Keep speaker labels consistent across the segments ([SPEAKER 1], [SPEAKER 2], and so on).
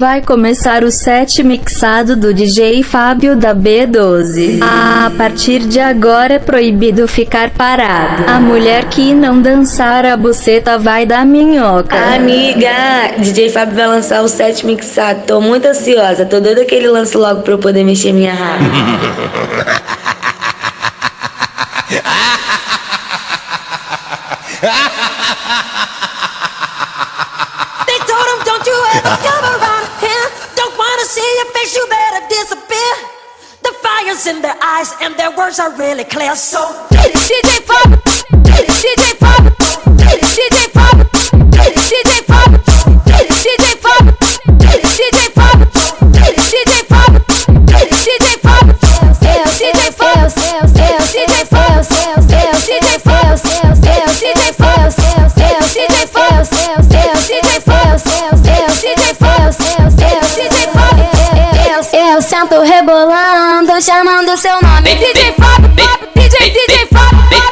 [SPEAKER 1] Vai começar o set mixado do DJ Fábio da B12. A partir de agora é proibido ficar parado. A mulher que não dançar a buceta vai dar minhoca.
[SPEAKER 2] Amiga, DJ Fábio vai lançar o set mixado. Tô muito ansiosa. Tô doida que ele lance logo pra eu poder mexer minha raba.
[SPEAKER 3] in their eyes and their words are really clear. So DJ it, DJ Pop, DJ it, DJ Pop, DJ it, DJ Pop, get it, DJ Pop, get it, DJ Pop, get it, DJ Pop, get it, DJ Pop, get it, DJ Pop, get it, DJ Pop, get it, DJ Pop, get it, DJ Pop, get it, DJ Pop, get it, DJ Pop, get it, DJ Pop, get it, DJ Pop.
[SPEAKER 4] Eu sento rebolando, chamando seu nome.
[SPEAKER 3] DJ Fábio, DJ, DJ Fábio,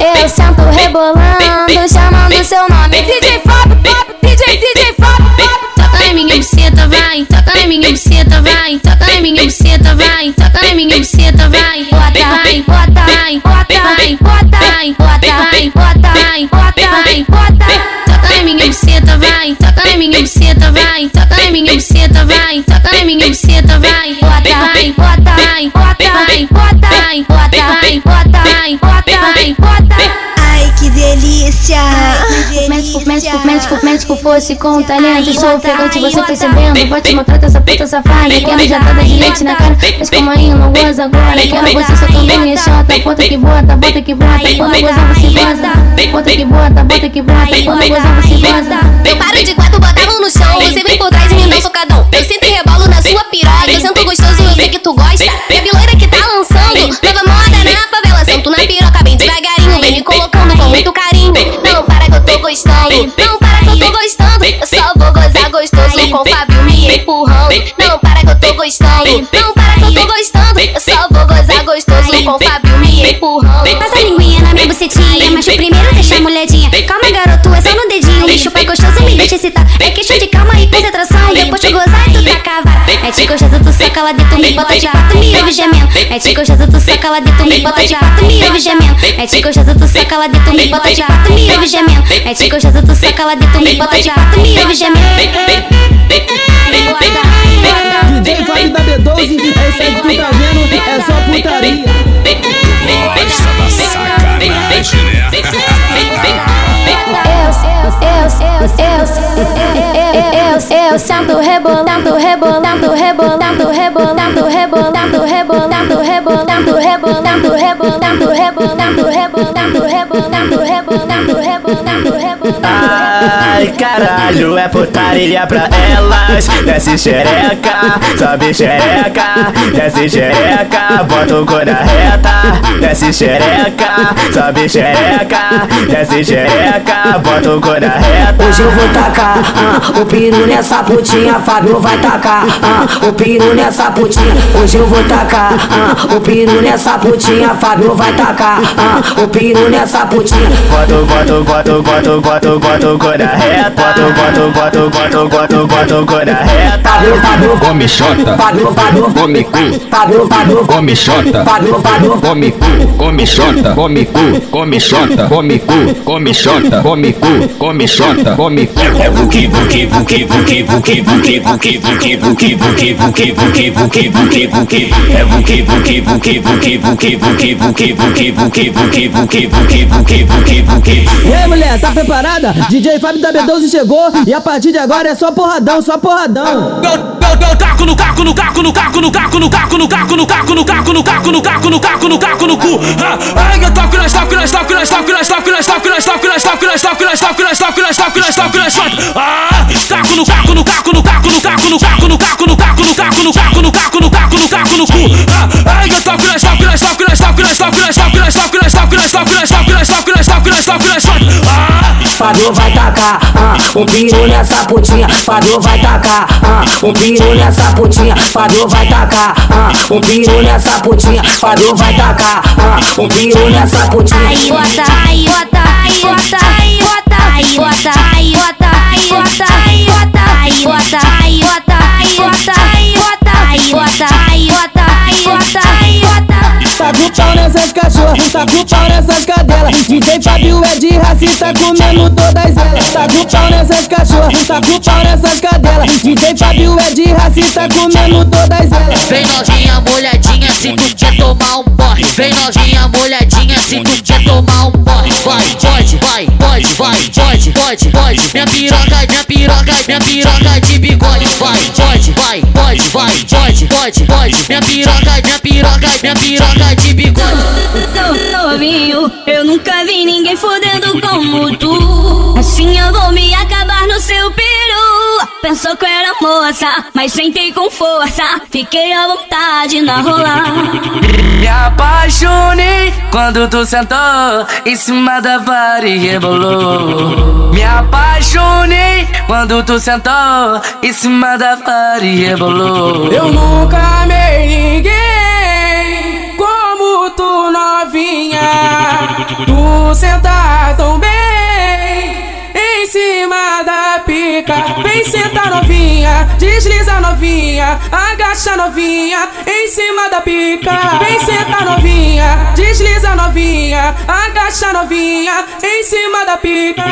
[SPEAKER 4] Eu, eu sento rebolando, chamando seu nome.
[SPEAKER 3] DJ Fábio, DJ, DJ Fábio.
[SPEAKER 5] Toca na minha buceta, vai. Toca na minha buceta, vai. Toca na minha buceta, vai. Toca na minha buceta, vai. Bota, vai, bota, vai, bota, vai, bota, vai, bota, vai, bota, vai, bota, vai, bota. Vai. Toca na minha buceta, vai. Toca na minha buceta, vai. Toca na minha buceta, vai. Bota, vai, bota, vai, bota, vai, bota, vai, bota, vai, bota, vai, bota, vai, bota.
[SPEAKER 6] Ai, que delícia!
[SPEAKER 4] Médico, médico, médico, médico fosse com talento Sou ofegante, você percebendo Bote maltrata essa puta safada Quero já tá de leite na cara Mas como aí não goza agora Quero você soltando minha chota Bota que bota, bota que bota Quando gozar você goza Bota que bota, bota que bota Quando gozar você goza
[SPEAKER 7] Eu paro de quatro, bota a mão no chão. Você vem por trás e me dá um socadão. Eu sinto e rebolo na sua piroca. Eu sinto gostoso, eu sei que tu gosta. E a biloira que tá lançando. Nova moda na favela. Sento na piroca bem devagarinho. Vem me colocando com muito carinho. Não para que eu tô gostando. Não para que eu tô gostando. Eu só vou gozar gostoso com o Fábio me empurrando. Não para que eu tô gostando. Não para que eu tô gostando. Eu só vou gozar gostoso com o Fábio me empurrando.
[SPEAKER 4] Passa a linguinha na minha bucetinha Mas o primeiro deixa a molhadinha Calma garoto, é só no dedinho Me chupa gostoso, me deixa excitar É questão de calma e concentração Depois de gozar tu taca a vara. É te gostoso, tu saca lá dentro Me bota de quatro, me ouve gemendo É te gostoso, tu saca lá dentro Me bota de quatro, me ouve gemendo É te gostoso, tu saca lá dentro Me bota de quatro, me ouve gemendo É te gostoso, tu saca lá dentro Me bota de quatro, me ouve gemendo
[SPEAKER 8] DJ Fábio da B12, é isso aí que tu tá vendo, é só putaria.
[SPEAKER 9] Gosta da sacanagem,
[SPEAKER 4] Eu sento rebolando, rebolando, rebolando, rebolando, rebolando, rebolando, rebolando, rebolando, rebolando, rebolando, rebolando, rebolando, rebolando, rebolando, rebolando.
[SPEAKER 10] Ai caralho, é putaria pra elas Desce xereca, sobe xereca Desce xereca, bota o cu na reta Desce xereca, sobe xereca Desce xereca, bota o cu na reta
[SPEAKER 11] Hoje eu vou tacar ah, o piru nessa putinha, Fábio vai tacar ah, o piru nessa putinha. Hoje eu vou tacar ah, o piru nessa putinha, Fábio vai tacar o piru nessa putinha.
[SPEAKER 10] Bota, bota, bota, bota, bota, o- bota na reta Bota, o- bota, o- bota, o- bota, bota, na reta
[SPEAKER 9] Come xota, come cu, come xota, come cu, come xota, come cu, come xota, come cu, come xota, come cu, come xota, come cu. É vuki vuki vuki vuki vuki vuki vuki vuki vuki vuki vuki vuki vuki vuki vuki. É vuki vuki vuki vuki vuki vuki vuki vuki vuki vuki vuki vuki vuki vuki vuki.
[SPEAKER 8] E aí, mulher, tá preparada? DJ Fábio da B12 chegou e a partir de agora é só porradão, só porradão.
[SPEAKER 12] Eu, taco no caco, no caco, no caco, no caco, no caco, no caco, no caco, no caco, no caco, no caco, no caco, no caco, no cu. Ah, Ai, eu toco nas toco nas toco nas toco nas toco nas toco nas toco nas toco nas toco nas toco nas toco nas toco nas toco nas toco Ah, no caco, no caco, no caco, no caco, no caco, no caco, no caco, no caco, no caco, no caco, no caco, no caco, no cu. Ah, Ai, eu toco nas toco nas toco nas toco nas toco nas toco nas toco nas toco nas toco nas toco nas toco nas toco nas toco nas toco Ah,
[SPEAKER 11] Fábio vai tacar ah, o piru nessa putinha, Fábio vai tacar ah, o piru nessa putinha, Fábio vai tacar ah, o piru nessa putinha, Fábio vai tacar ah, o piru nessa putinha.
[SPEAKER 4] Aí bota, aí bota, aí bota, aí bota, aí bota, aí bota, aí bota, aí bota,
[SPEAKER 13] aí, bota, aí, bota, aí, bota, aí, bota, aí, bota, aí, bota, aí, bota, aí, bota.
[SPEAKER 8] Tá com pau nessas cachorras, tá com pau nessas cadelas. DJ Fábio é de racista comendo todas elas. Tá com pau nessas cachorras, tá com pau nessas cadelas. DJ Fábio é de racista comendo todas elas.
[SPEAKER 14] Vem novinha molhadinha se tu quer tomar um porre. Vem novinha molhadinha se tu quer tomar um porre. Vai, pode, vai, pode, vai, pode, pode, pode. Minha piroca, minha piroca, minha piroca de bigode. Vai, pode, vai, pode, vai, pode, pode, pode. Minha piroca, minha piroca, minha piroca de bigode.
[SPEAKER 15] Novinho, eu nunca vi ninguém fodendo como tu. Assim eu vou me acabar no seu peru. Pensou que eu era moça, mas sentei com força. Fiquei à vontade na rolar.
[SPEAKER 16] Me apaixonei quando tu sentou em cima da vara e rebolou. Me apaixonei quando tu sentou em cima da vara e rebolou.
[SPEAKER 17] Eu nunca amei ninguém Tu novinha. Tu sentar tão bem cima da pica. Vem sentar novinha, desliza novinha, agacha novinha em cima da pica. Vem sentar novinha, desliza novinha, agacha novinha em cima da pica.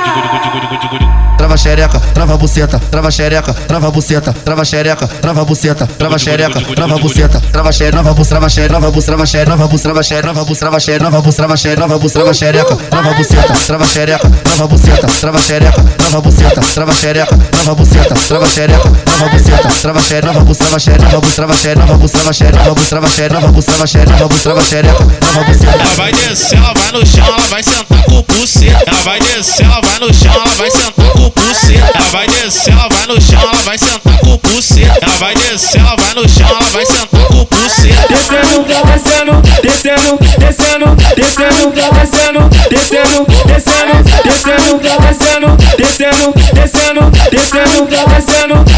[SPEAKER 18] Trava xereca, trava buceta, trava xereca, trava buceta, trava xereca, trava buceta, trava xereca, trava buceta, trava xereca, trava bus, trava xereca, trava bus, trava xereca, trava bus, trava xereca, trava bus, trava xereca, trava bus, trava xereca, trava xereca, trava buceta, trava xereca, trava buceta, trava xereca, trava buceta, trava xereca, trava buceta, trava xereca, trava buceta, trava xereca, trava bus, trava xereca, trava bus, trava xereca, trava xereca, trava bus, trava xereca, trava bus, trava xereca, trava bus, trava xereca, trava buceta.
[SPEAKER 19] Ela vai descer, ela vai no chão, ela vai sentar com o buceta. Ela vai descer, ela vai no chão, ela vai sentar com o buceta. Ela vai descer, ela vai no chão, ela vai sentar com o buceta. Ela vai descer, ela vai no chão, ela vai sentar com o buceta.
[SPEAKER 17] Descendo, descendo, descendo, descendo, descendo, descendo, descendo, descendo, descendo, descendo, descendo, descendo, descendo, descendo,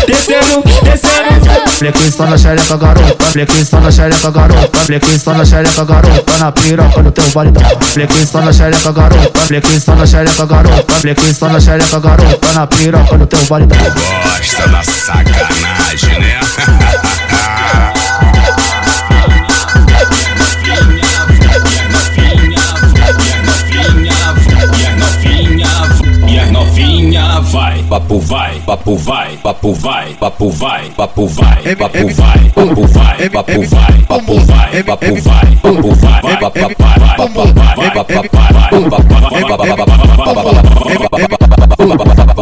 [SPEAKER 17] descendo, descendo.
[SPEAKER 18] Flequinho só na xereca, garota. Flequinho só na xereca, garota. Flequinho só na xereca, garota. Na piroca do teu baridão. Flequinho só na xereca, garota. Flequinho só na xereca, garota. Flequinho só na xereca, garota. Na piroca do teu baridão.
[SPEAKER 9] Gosta da sacanagem, né? papo vai, papo vai, papo vai, papo vai, papo vai, papo vai, papo vai, papo vai, papo vai, papo vai, papo vai, papo vai, papo vai,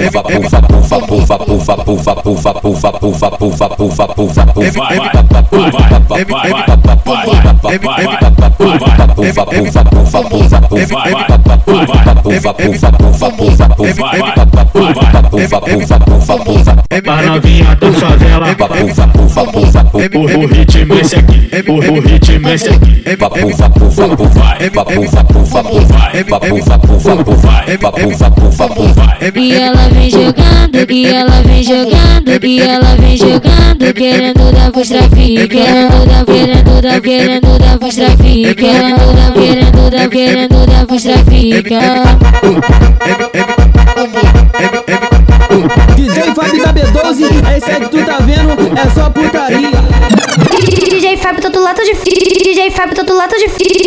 [SPEAKER 5] A novinha do favela O, ritmo esse aqui O, ritmo esse aqui
[SPEAKER 20] E ela vem jogando, e ela vem jogando, e ela vem jogando, querendo dar voz trafique, querendo dar, querendo dar, querendo dar voz trafique, querendo dar, querendo dar, querendo dar voz trafique.
[SPEAKER 8] DJ Fábio da B12, esse aí que tu tá vendo é só putaria.
[SPEAKER 13] DJ Fábio todo lado de DJ Fábio todo lado de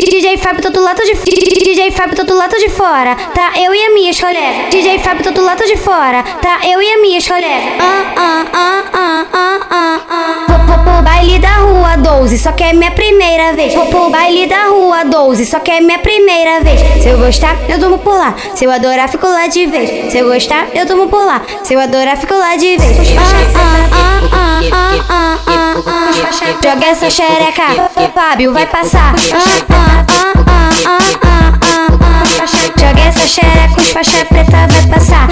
[SPEAKER 13] DJ Fábio todo lado de DJ Fábio todo lado de fora. Tá eu e a minha colegas DJ Fábio todo lado de fora. Tá eu e a minha colegas Ah, ah, ah, ah, ah, ah, ah. Pro baile da rua 12 Só que é minha primeira vez. Pro baile da rua 12 Só que é minha primeira vez. Se eu gostar, eu durmo por lá. Se eu adorar, fico lá de vez. Se eu gostar, eu durmo por lá se eu adorar, fico lá de vez. Joga essa xereca, Fábio vai passar. Joga essa xereca, os faixa preta vai passar.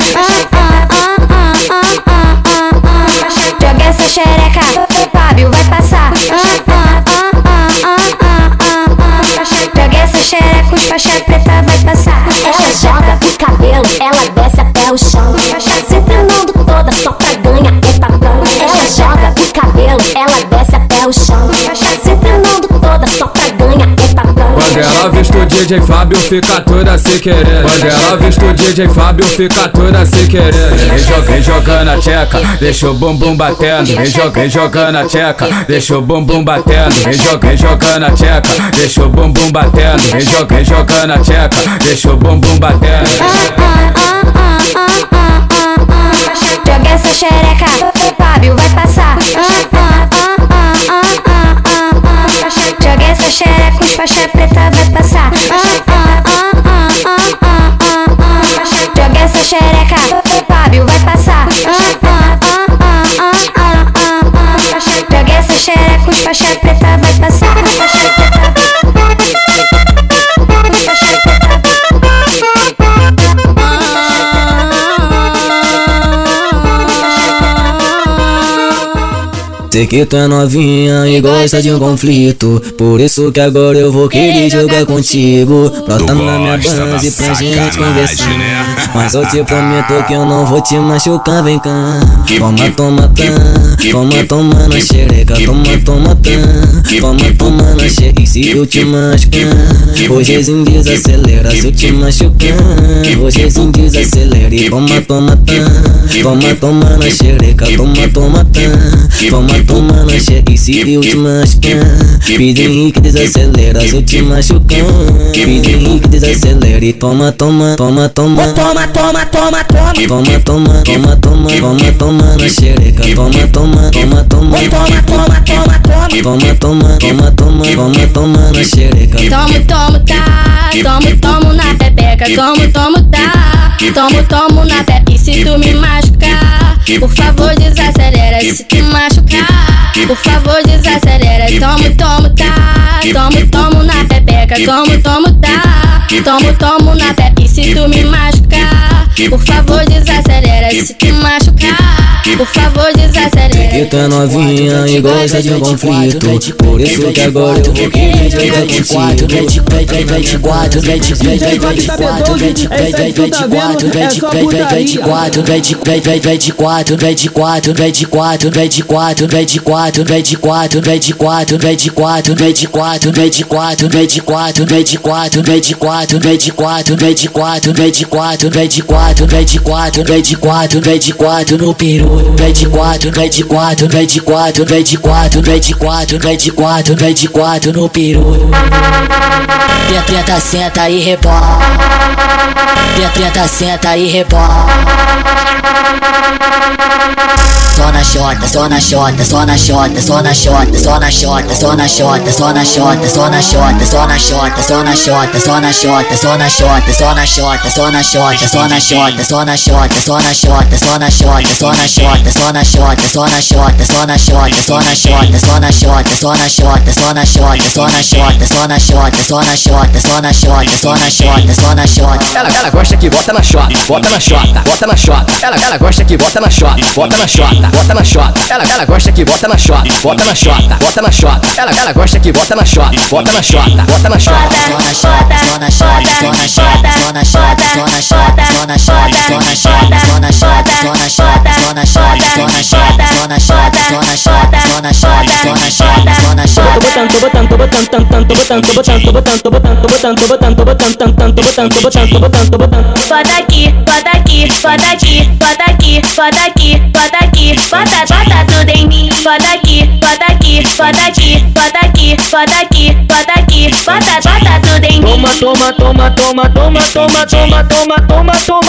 [SPEAKER 21] DJ Fábio fica toda se querer. Quando ela vista o DJ Fábio fica toda se querer. Vem joga, jogando a tcheca, deixa o bumbum batendo. Vem joga, jogando a tcheca, deixa o bumbum batendo. Vem joga, jogando a tcheca, deixa o bumbum batendo. Vem joga, jogando a tcheca, deixa o bumbum batendo.
[SPEAKER 13] Joga essa xereca, Fábio vai passar. Xereca, os faixa preta vai passar.
[SPEAKER 22] Sei que tu é novinha e gosta de um conflito. Por isso que agora eu vou querer jogar contigo. Brota na minha base pra gente conversar. Mas eu te prometo que eu não vou te machucar, vem cá. Toma, toma, tá Toma, toma na xereca. Toma, toma, tá Toma, toma na xereca. E se eu te machucar? Hojezinho desacelera Se eu te machucar. Hojezinho desacelera E toma, toma, tá Toma, toma na xereca. Toma, toma, tá Toma, toma na xereca E se eu te machucar Pide Henrique desacelera Se eu te machucar Pide Henrique desacelera E toma, toma, toma, toma
[SPEAKER 23] Toma, toma, toma, toma
[SPEAKER 22] Toma, toma, toma, toma, toma, toma na xereca Toma, toma, toma, toma
[SPEAKER 23] Toma, toma, toma, toma
[SPEAKER 22] Toma, toma, toma, toma, toma, toma na xereca
[SPEAKER 24] Tomo, tomo, tá. Tomo, tomo na pepeca. Tomo, tomo, tá. Tomo, tomo na pepeca. E se tu me machucar, por favor desacelera. Se tu machucar, por favor desacelera. Tomo, tomo, tá. Tomo, tomo na pepeca. Tomo, tomo, tá. Tomo, tomo na pepeca. E se tu me machucar, por favor desacelera. Se tu machucar, por favor desacelera.
[SPEAKER 22] Que tu é novinha e gosta de um conflito Por isso que agora eu vou querer jogar contigo
[SPEAKER 23] Vem de quatro, vem de quatro, vem de vem vem vem de quatro, vem de vem vem vem de quatro, vem de vem vem vem de quatro, vem de vem vem vem de quatro, vem de quatro, vem de quatro, vem de quatro, vem de quatro, vem de quatro, vem de quatro, vem de quatro, vem de quatro, vem de quatro, vem de quatro, vem de quatro, vem de quatro, vem de quatro, vem de quatro, vem de quatro, vem de quatro, vem de quatro, vem de quatro, vem de quatro no peru, vem de quatro, vem de quatro, vem de quatro, vem de quatro, vem de quatro, vem de quatro, vem de quatro no peru. Tenta, senta e rebola. Tenta, senta e rebola. Só na xota, só na xota, só na xota, só na xota, só na xota, só na xota, só na xota, só na xota, só na xota, só na xota, só na xota, só na xota, só na xota, só na xota, só na xota, só na xota, só na xota, só na xota, só na xota, só na xota, só na xota, só na xota, só na xota, só na xota, só na xota, só na xota, só na xota, só na xota, só na xota, só na xota, só na xota, só na xota.
[SPEAKER 25] Ela, ela gosta que bota na xota, bota na xota, bota na xota. Ela, ela gosta que bota na xota, bota na xota, bota na xota. Ela, ela gosta que bota na xota, bota na xota, bota na xota. Ela, ela gosta que bota na xota, bota na xota, bota na xota.
[SPEAKER 23] Só na xota, só na xota, só na xota, só na xota, só na xota, só na xota, só na xota, só na xota, só na xota, só na xota, só na xota, só na xota, só na xota, só na xota, só na xota, só na xota.
[SPEAKER 26] Tô botando, tô botando, tô botando, tô botando, tô botando, tô botando, tô botando, tô botando, tô botando, tô botando, tô botando, tô botando, tô botando, tô botando, tô botando.
[SPEAKER 15] Bota aqui, bota aqui, bota aqui, bota aqui, bota aqui, bota aqui, bota, bota tudo em mim. Bota aqui, bota aqui, bota aqui, bota aqui, bota aqui, bota aqui, bota, bota tudo em mim.
[SPEAKER 26] Toma, toma, toma, toma, toma, toma, toma, toma, toma, toma, toma,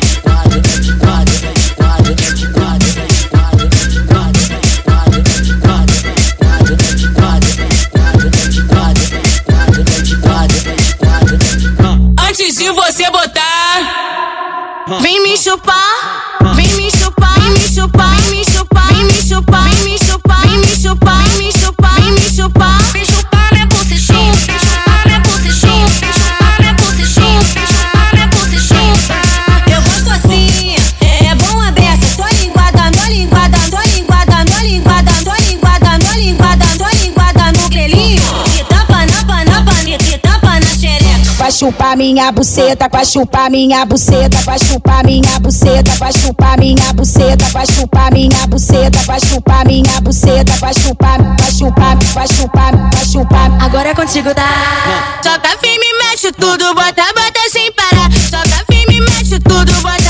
[SPEAKER 23] Vem me chupar, vem me chupar, vem me chupar, vem me chupar, vem
[SPEAKER 27] me chupar, vem me chupar,
[SPEAKER 28] me chupar. Minha buceta, vai chupar minha buceta, vai chupar minha buceta, vai chupar minha buceta, vai chupar minha buceta, vai chupar minha buceta, vai chupar, vai chupar, vai chupar, vai chupar.
[SPEAKER 29] Agora é contigo, tá? Soca firme, mexe tudo, bota, bota sem parar. Soca firme, mexe tudo, bota, bota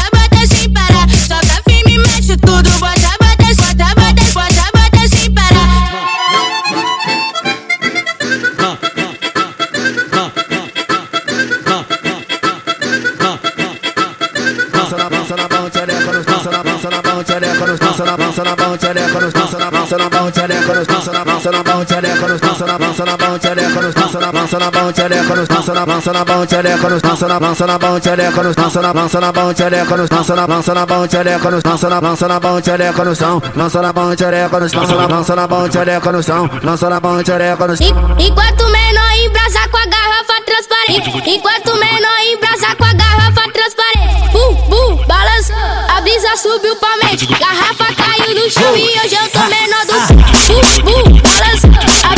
[SPEAKER 18] tchereca nos dança na dança na barra tchereca nos dança na dança na barra tchereca nos dança na dança na barra tchereca nos dança na dança na barra tchereca nos dança na dança na barra tchereca nos dança na dança na barra tchereca nos dança na dança na barra tchereca nos dança na dança na barra tchereca nos são dança na barra tchereca nos dança na dança na barra tchereca nos são dança na barra tchereca nos
[SPEAKER 24] Enquanto o menor embrasa com a garrafa transparente. Enquanto o menor embrasa com a garrafa transparente. Bum, bum, balança. A brisa subiu pra mente. Garrafa caiu no chão e hoje eu tô menor do. Bum, bum, balança. A.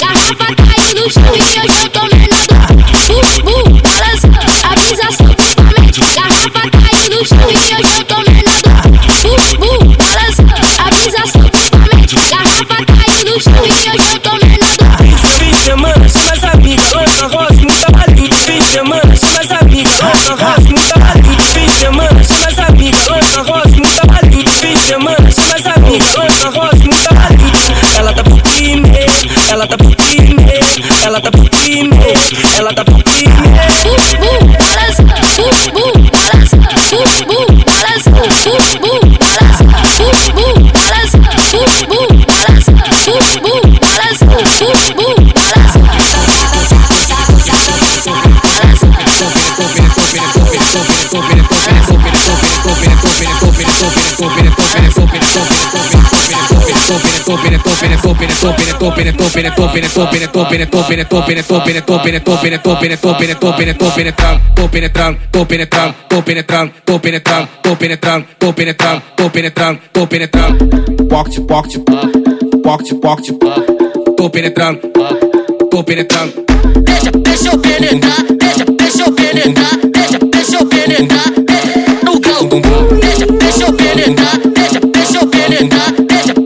[SPEAKER 24] Garrafa caiu no chão eu tô menor do. Bum, bum, balança. A. Garrafa caiu no chão eu tô menor do. Bum, bum, balança. A. Garrafa caiu no chão eu tô menor do.
[SPEAKER 30] Fim de semana, chama as amigas, lança rosa e muita balinha. Fim de semana, ela tá pedindo, ela tá pedindo, ela tá
[SPEAKER 24] pedindo. Bubu, balança, bubu, balança, bubu, balança, bubu, balança,
[SPEAKER 5] bubu.
[SPEAKER 14] Deixa, deixa eu penetrar, deixa, deixa eu penetrar, deixa, deixa eu penetrar. No grau, deixa, deixa eu penetrar, deixa, deixa eu penetrar, deixa, deixa eu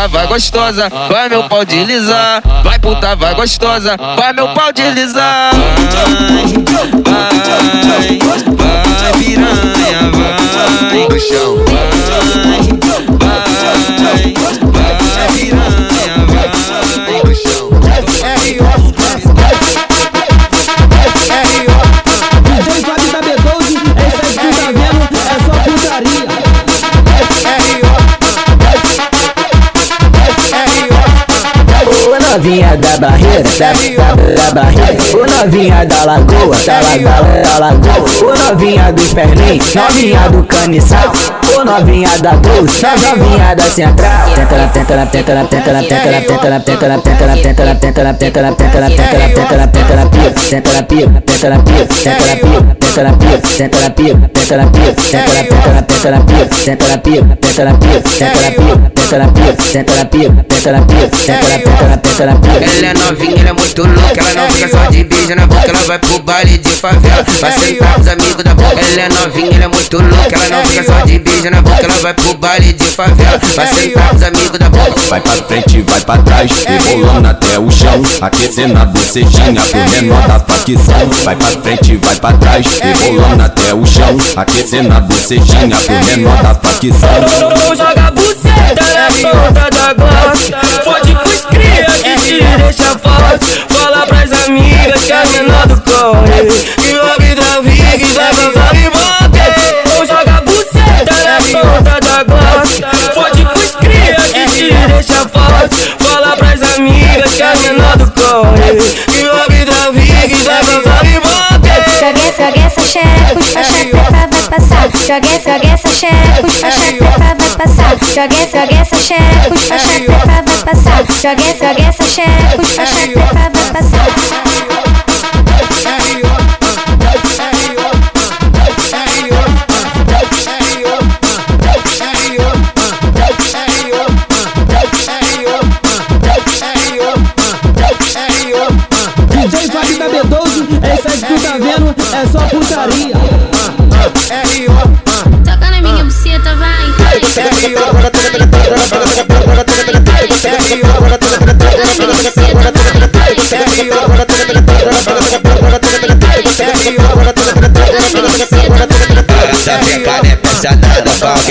[SPEAKER 31] puta, vai gostosa, vai meu pau deslizar. Vai puta, vai gostosa, vai meu pau deslizar. Vai, vai, vai piranha, vai. No chão. Vai, vai, vai piranha,
[SPEAKER 1] Ô novinha da lagoa, da, da, da lagoa Ô novinha dos perninhos, novinha do caniçal Ô novinha da doce, novinha da central Tenta na, tenta na, tenta na, tenta na, tenta na, tenta na, tenta na, tenta na, tenta na, tenta na, tenta na, tenta na, tenta na, tenta na, tenta na pica, tenta na pica, tenta na tenta na tenta na tenta na tenta na tenta na, tenta na, tenta na tenta na tenta na tenta na tenta na pica, tenta na pica, tenta na pica, tenta na, na, tenta na pica.
[SPEAKER 31] Ela é novinha, ela é muito louca. Ela não fica só de beijo na boca. Ela vai pro baile de favela. Vai sentar com os amigos da boca. Ela é novinha, ela é muito louca. Ela não fica só de beijo na boca. Ela vai pro baile de favela. Vai sentar com os amigos da boca.
[SPEAKER 9] Vai pra frente, vai pra trás, rebolando até o chão, aquecendo a bocejinha pro menor da facção. Vai pra frente, vai pra trás, rebolando até o chão, aquecendo a bocejinha pro menor da facção
[SPEAKER 30] é solta da gloss pode com os cria que te deixa forte. Fala pras amigas que a menor do corre. Que o vida vive vida dá dançar e bota Ou joga buceta na solta da gloss pode com os cria que te deixa forte. Fala pras amigas que a menor do corre. Que o vida vive vida dá dançar e bota Joga
[SPEAKER 4] essa, joga essa xereca, os faixa preta passar, joga essa, joga essa xereca, a xereca vai passar, joga essa, joga essa xereca, a xereca vai passar, joga essa, joga essa xereca, a xereca vai passar.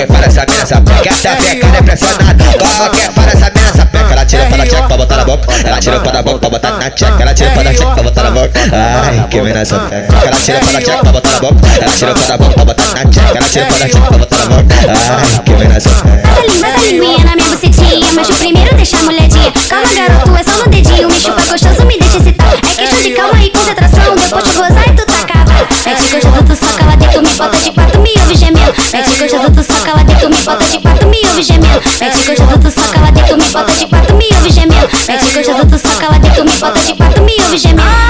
[SPEAKER 32] que
[SPEAKER 23] essa mina sapeca, essa peca não né, é pressionada. Qualquer para essa mina pega ela tira para check, pra botar na boca. Ela tira para boca pra botar na check. ela tira para check, pra botar na boca. Ai, que mina sapeca. Ela tira para check, pra botar na boca. Ela tira para boca pra botar na check. ela tira para check, pra botar na boca. Ai, que mina sapeca.
[SPEAKER 4] Passa língua, é passa linguinha é na minha bucetinha, mas o primeiro deixa a molhadinha. Calma, garoto, é só no dedinho, me chupa gostoso, me deixa excitar. É questão de calma e concentração, depois de gozar e tu tá cava. É de gostoso, tu soca lá dentro, me bota de quatro mil. Mete gostoso, tu soca lá dentro, me bota de quatro, me ouve gemendo. Mete gostoso, tu soca lá dentro, me bota de quatro, me ouve gemendo. Mete gostoso, tu soca lá dentro, me bota de quatro, me ouve gemendo.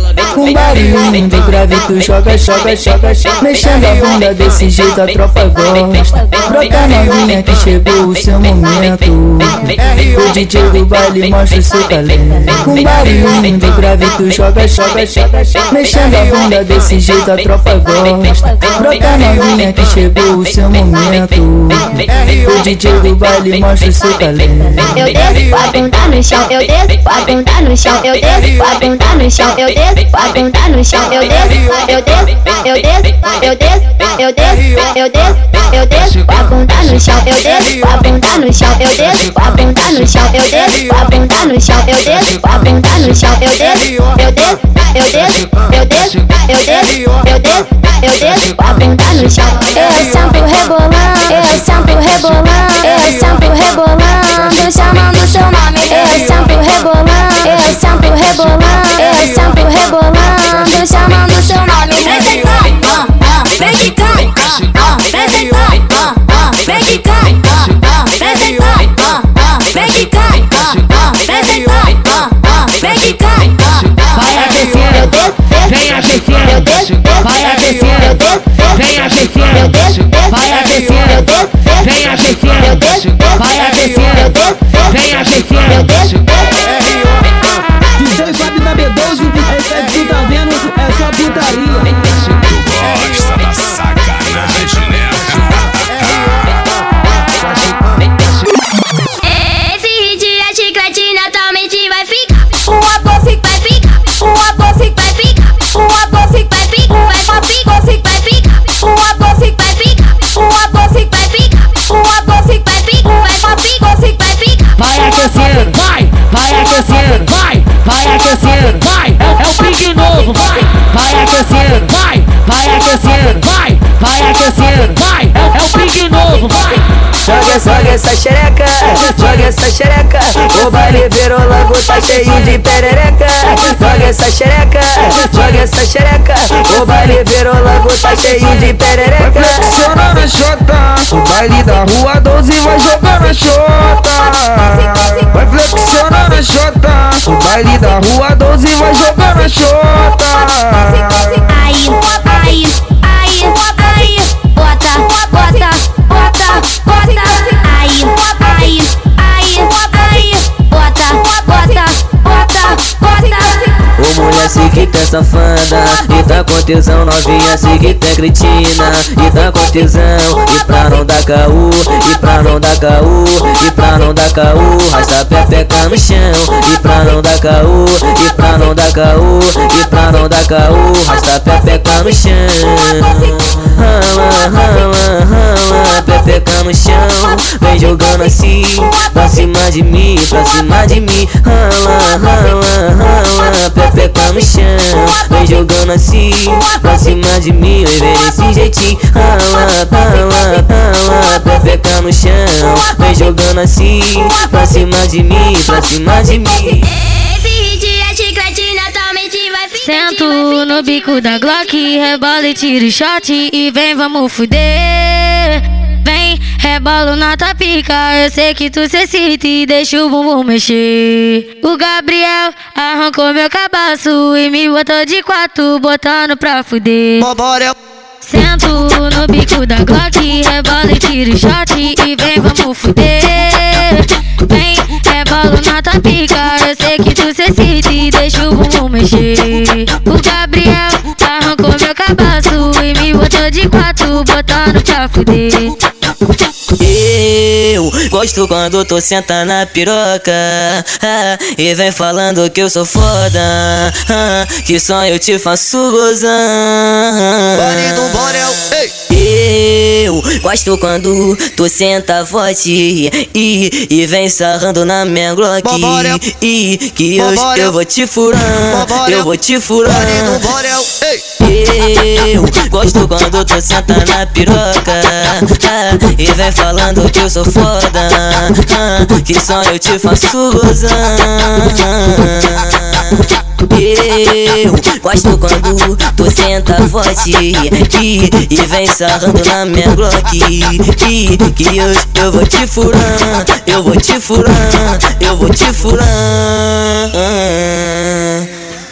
[SPEAKER 33] barulho do grave tu joga, joga, joga, joga. Mexendo a bunda desse jeito a tropa gosta. Brota novinha que chegou o seu momento. O DJ do baile mostra o seu talento. Com barulho do grave tu joga, joga, joga, joga. Mexendo a bunda desse jeito a tropa gosta. Brota novinha que chegou o seu momento. O DJ do baile mostra o seu talento.
[SPEAKER 13] Eu desço com a bunda no chão, eu desço com a bunda no chão, eu desço com a bunda no chão, eu desço a bunda no chão, eu desço, eu desço, eu desço, eu desço, eu desço, eu desço, eu desço no chão, eu desço a bunda no chão, eu desço a bunda no chão, eu desço a bunda no chão, eu desço a bunda no chão, eu desço, eu desço, eu desço, eu desço, eu desço, eu desço, eu desço com a no chão. Eu sempre rebolando, eu sempre rebolando, eu sempre rebolando, chamando seu nome. Eu sempre rebolando, eu sempre rebolando, eu sempre rebolando, chamando seu nome. Vem ah, ah, vem ah,
[SPEAKER 16] papel essa xereca, joga essa xereca. O baile virou logo, tá cheio de perereca. Joga essa xereca, joga essa xereca. O baile virou logo, tá cheio de perereca.
[SPEAKER 31] Flexiona na chota, o baile da rua 12 vai jogar na chota Vai flexionar na chota, o baile da rua 12 vai jogar na chota
[SPEAKER 13] Aí, aí, aí, aí, bota, bota, bota, bota. Aí, aí, aí, bota, bota, bota, bota.
[SPEAKER 16] Ô mulher se
[SPEAKER 22] que é safada E tá com tesão novinha, sei que tu é cretina E tá com tesão, e pra não dar caô E pra não dar caô, e pra não dar caô Rasta pepeca no chão, e pra não dar caô E pra não dar caô, e pra não dar caô Rasta pepeca no chão Rala, rala, rala, pepeca no chão Vem jogando assim, pra cima de mim, pra cima de mim. Rala, rala, rala, pepeca no chão Vem jogando assim, pra cima de mim Vem desse jeitinho. Rala, rala, rala, pepeca no chão Vem jogando assim, pra cima de mim, pra cima de mim.
[SPEAKER 20] Esse dia chiclete naturalmente vai ficar Sento no bico da Glock, rebola e tiro shot E vem, vamos fuder rebolo na tua pica. Eu sei que tu se excita e deixa o bumbum mexer. O Gabriel arrancou meu cabaço E me botou de quatro, botando pra fuder. Sento no bico da Glock, rebola e tiro shot E vem, vamos fuder. Vem, rebolo na tua pica. Eu sei que tu se excita e deixa o bumbum mexer. O Gabriel arrancou meu cabaço E me botou de quatro, botando pra fuder
[SPEAKER 22] Gosto quando tu senta na piroca ah, E vem falando que eu sou foda ah, Que só eu te faço gozar Eu gosto quando tu senta forte E, e vem sarrando na minha Glock. E que eu, eu vou te furar Eu vou te furar Eu gosto quando tu senta na piroca ah, E vem falando que eu sou foda ah, Que só eu te faço gozar eu gosto quando tu senta forte e, e vem sarrando na minha Glock. E, Que eu, eu vou te furar, eu vou te furar, eu vou te furar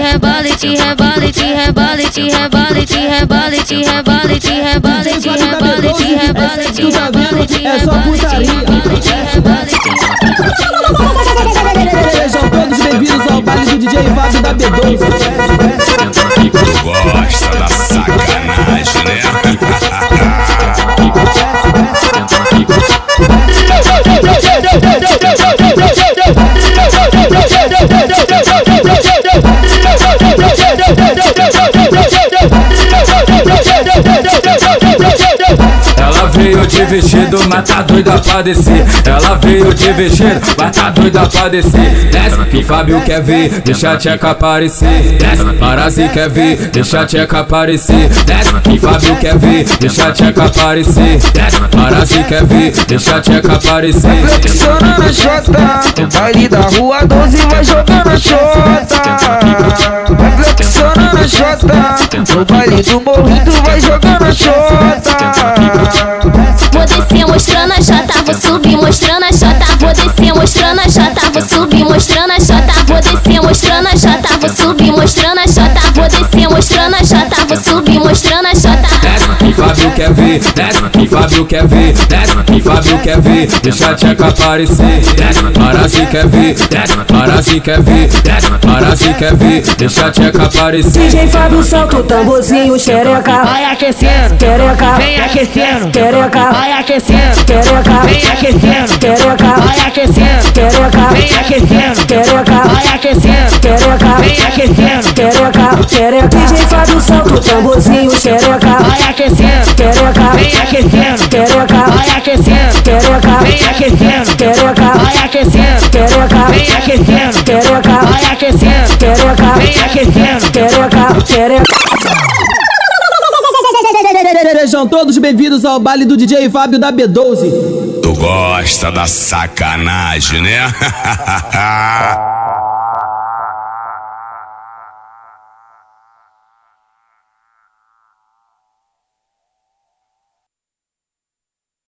[SPEAKER 20] rebalete, rebalete, rebalete, rebalete, rebalete, rebalete, rebalete, rebalete, rebalete,
[SPEAKER 8] Tu tá vendo? É só putaria. Sejam todos bem-vindos ao baile do DJ Fábio da B12.
[SPEAKER 34] Gosta da sacanagem, né?
[SPEAKER 21] De vestido, mas tá doida pra descer. Ela veio de vestido, mas tá doida pra descer. Desce, que Fábio quer ver, deixa a tcheca aparecer. Desce, Parazi quer ver, deixa a tcheca aparecer. Desce, que Fábio quer ver, deixa a tcheca aparecer. Desce, Parazi quer ver, deixa a tcheca aparecer.
[SPEAKER 31] Flexiona na chota, no baile da rua 12 vai jogar na chota. Flexiona na chota, no baile do morro tu vai jogar na chota.
[SPEAKER 13] Vou descer mostrando a chota, vou subir mostrando a chota, vou descer mostrando a chota, vou subir mostrando a chota, vou descer mostrando a chota, vou subir mostrando a chota, vou descer mostrando a chota, vou subir mostrando a chota.
[SPEAKER 21] Desce, que Fábio quer ver, desce, que Fábio quer ver, desce, que Fábio quer ver, deixa a tcheca aparecer. Desce, Parazi quer ver, desce, Parazi quer ver, desce, Parazi quer ver, deixa a tcheca aparecer.
[SPEAKER 11] DJ Fábio solta o tamborzinho, xereca.
[SPEAKER 16] Vai aquecendo,
[SPEAKER 11] Xereca.
[SPEAKER 16] vem aquecendo,
[SPEAKER 11] Xereca.
[SPEAKER 16] vai aquecendo,
[SPEAKER 11] Xereca.
[SPEAKER 16] vem aquecendo,
[SPEAKER 11] Xereca.
[SPEAKER 16] vai aquecendo,
[SPEAKER 11] Xereca.
[SPEAKER 16] vem aquecendo,
[SPEAKER 11] Xereca.
[SPEAKER 16] vai aquecendo,
[SPEAKER 11] Xereca.
[SPEAKER 16] vem aquecendo,
[SPEAKER 11] Xereca. Xereca. DJ Fábio solta o tamborzinho, xereca.
[SPEAKER 16] vai aquecendo,
[SPEAKER 11] Xereca.
[SPEAKER 16] vem aquecendo,
[SPEAKER 11] Xereca.
[SPEAKER 16] vai aquecendo,
[SPEAKER 11] Xereca.
[SPEAKER 16] vem aquecendo,
[SPEAKER 11] Xereca.
[SPEAKER 16] vai aquecendo,
[SPEAKER 11] Xereca.
[SPEAKER 16] vem aquecendo,
[SPEAKER 11] Xereca.
[SPEAKER 16] vai aquecendo,
[SPEAKER 11] Xereca.
[SPEAKER 16] vem aquecendo.
[SPEAKER 11] Xereca. Xereca.
[SPEAKER 8] Sejam todos bem-vindos ao baile do DJ Fábio da B12.
[SPEAKER 34] Tu gosta da sacanagem, né?